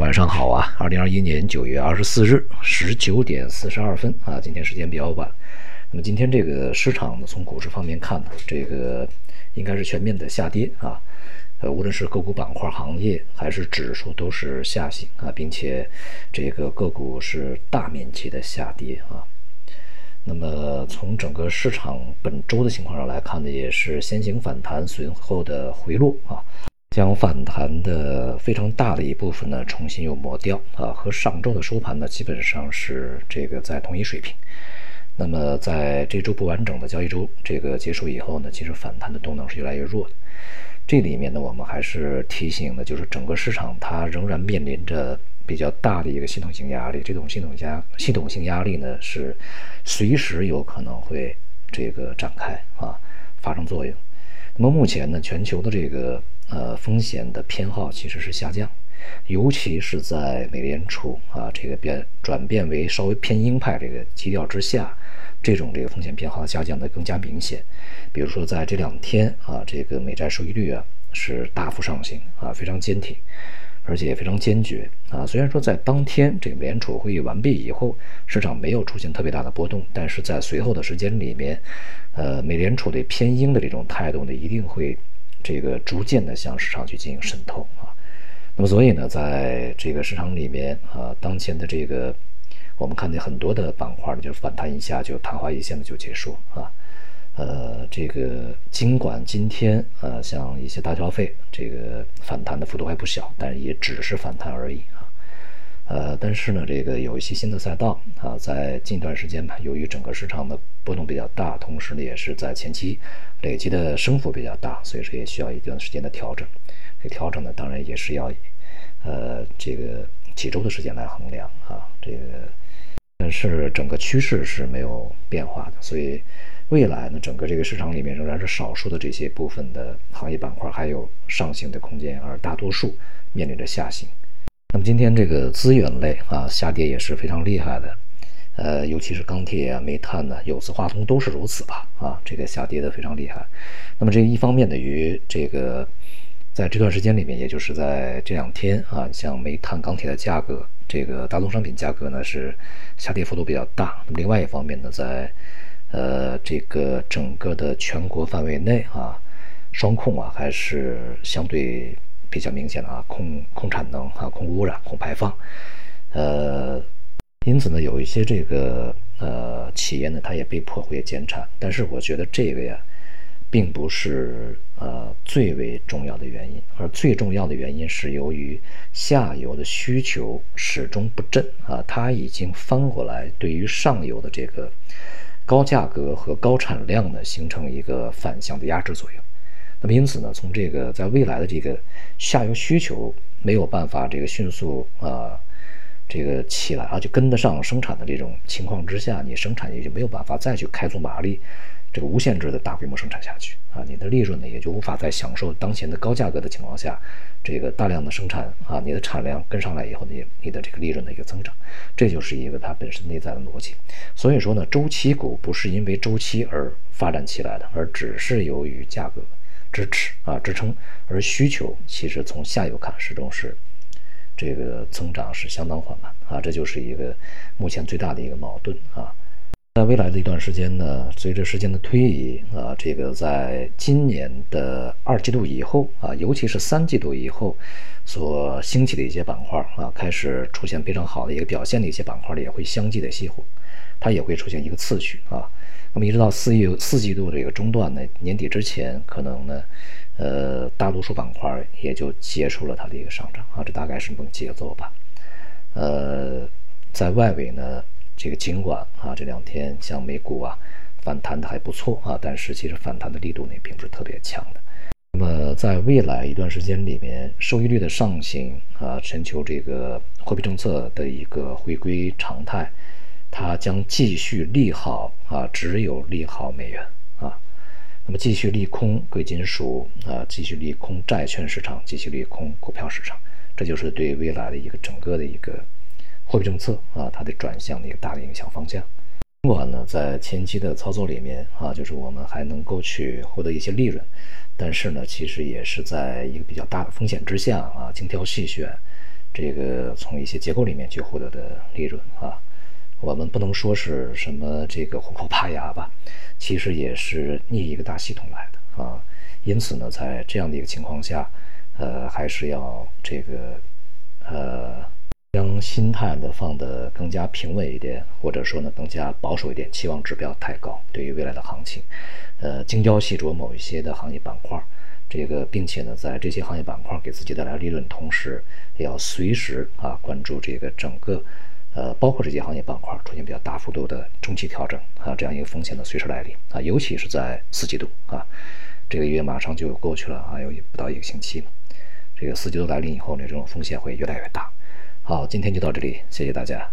晚上好啊！二零二一年九月二十四日十九点四十二分啊，今天时间比较晚。那么今天这个市场呢，从股市方面看呢，这个应该是全面的下跌啊。呃，无论是个股板块、行业还是指数，都是下行啊，并且这个个股是大面积的下跌啊。那么从整个市场本周的情况上来看呢，也是先行反弹，随后的回落啊。将反弹的非常大的一部分呢，重新又抹掉啊，和上周的收盘呢，基本上是这个在同一水平。那么在这周不完整的交易周这个结束以后呢，其实反弹的动能是越来越弱的。这里面呢，我们还是提醒的，就是整个市场它仍然面临着比较大的一个系统性压力，这种系统压系统性压力呢，是随时有可能会这个展开啊，发生作用。那么目前呢，全球的这个。呃，风险的偏好其实是下降，尤其是在美联储啊这个变转变为稍微偏鹰派这个基调之下，这种这个风险偏好下降的更加明显。比如说在这两天啊，这个美债收益率啊是大幅上行啊，非常坚挺，而且也非常坚决啊。虽然说在当天这个美联储会议完毕以后，市场没有出现特别大的波动，但是在随后的时间里面，呃，美联储的偏鹰的这种态度呢，一定会。这个逐渐的向市场去进行渗透啊，那么所以呢，在这个市场里面啊，当前的这个我们看见很多的板块呢，就反弹一下就昙花一现的就结束啊，呃，这个尽管今天呃像一些大消费这个反弹的幅度还不小，但也只是反弹而已啊，呃，但是呢，这个有一些新的赛道啊，在近段时间吧，由于整个市场的波动比较大，同时呢，也是在前期。累积的升幅比较大，所以说也需要一段时间的调整。这调整呢，当然也是要，呃，这个几周的时间来衡量啊。这个，但是整个趋势是没有变化的，所以未来呢，整个这个市场里面仍然是少数的这些部分的行业板块还有上行的空间，而大多数面临着下行。那么今天这个资源类啊，下跌也是非常厉害的。呃，尤其是钢铁啊、煤炭呢、有色、化工都是如此吧？啊，这个下跌的非常厉害。那么这一方面呢，与这个在这段时间里面，也就是在这两天啊，像煤炭、钢铁的价格，这个大宗商品价格呢是下跌幅度比较大。那么另外一方面呢，在呃这个整个的全国范围内啊，双控啊还是相对比较明显的啊，控控产能啊，控污染、控排放，呃。因此呢，有一些这个呃企业呢，它也被迫会减产。但是我觉得这个呀，并不是呃最为重要的原因，而最重要的原因是由于下游的需求始终不振啊，它已经翻过来，对于上游的这个高价格和高产量呢，形成一个反向的压制作用。那么因此呢，从这个在未来的这个下游需求没有办法这个迅速啊。这个起来啊，就跟得上生产的这种情况之下，你生产也就没有办法再去开足马力，这个无限制的大规模生产下去啊，你的利润呢也就无法再享受当前的高价格的情况下，这个大量的生产啊，你的产量跟上来以后，你你的这个利润的一个增长，这就是一个它本身内在的逻辑。所以说呢，周期股不是因为周期而发展起来的，而只是由于价格支持啊支撑，而需求其实从下游看始终是。这个增长是相当缓慢啊，这就是一个目前最大的一个矛盾啊。在未来的一段时间呢，随着时间的推移啊，这个在今年的二季度以后啊，尤其是三季度以后所兴起的一些板块啊，开始出现非常好的一个表现的一些板块，也会相继的熄火，它也会出现一个次序啊。那么一直到四季四季度这个中段呢，年底之前可能呢。呃，大多数板块也就结束了它的一个上涨啊，这大概是这么节奏吧。呃，在外围呢，这个尽管啊这两天像美股啊反弹的还不错啊，但是其实反弹的力度呢并不是特别强的。那么在未来一段时间里面，收益率的上行啊，全球这个货币政策的一个回归常态，它将继续利好啊，只有利好美元啊。那么继续利空贵金属啊，继续利空债券市场，继续利空股票市场，这就是对未来的一个整个的一个货币政策啊，它的转向的一个大的影响方向。尽管呢，在前期的操作里面啊，就是我们还能够去获得一些利润，但是呢，其实也是在一个比较大的风险之下啊，精挑细选，这个从一些结构里面去获得的利润啊。我们不能说是什么这个虎口拔牙吧，其实也是逆一个大系统来的啊。因此呢，在这样的一个情况下，呃，还是要这个呃，将心态呢放得更加平稳一点，或者说呢更加保守一点，期望指标太高，对于未来的行情，呃，精雕细琢某一些的行业板块，这个并且呢，在这些行业板块给自己带来利润同时，也要随时啊关注这个整个。呃，包括这些行业板块出现比较大幅度的中期调整啊，这样一个风险的随时来临啊，尤其是在四季度啊，这个月马上就过去了啊，有不到一个星期，这个四季度来临以后呢，这种风险会越来越大。好，今天就到这里，谢谢大家。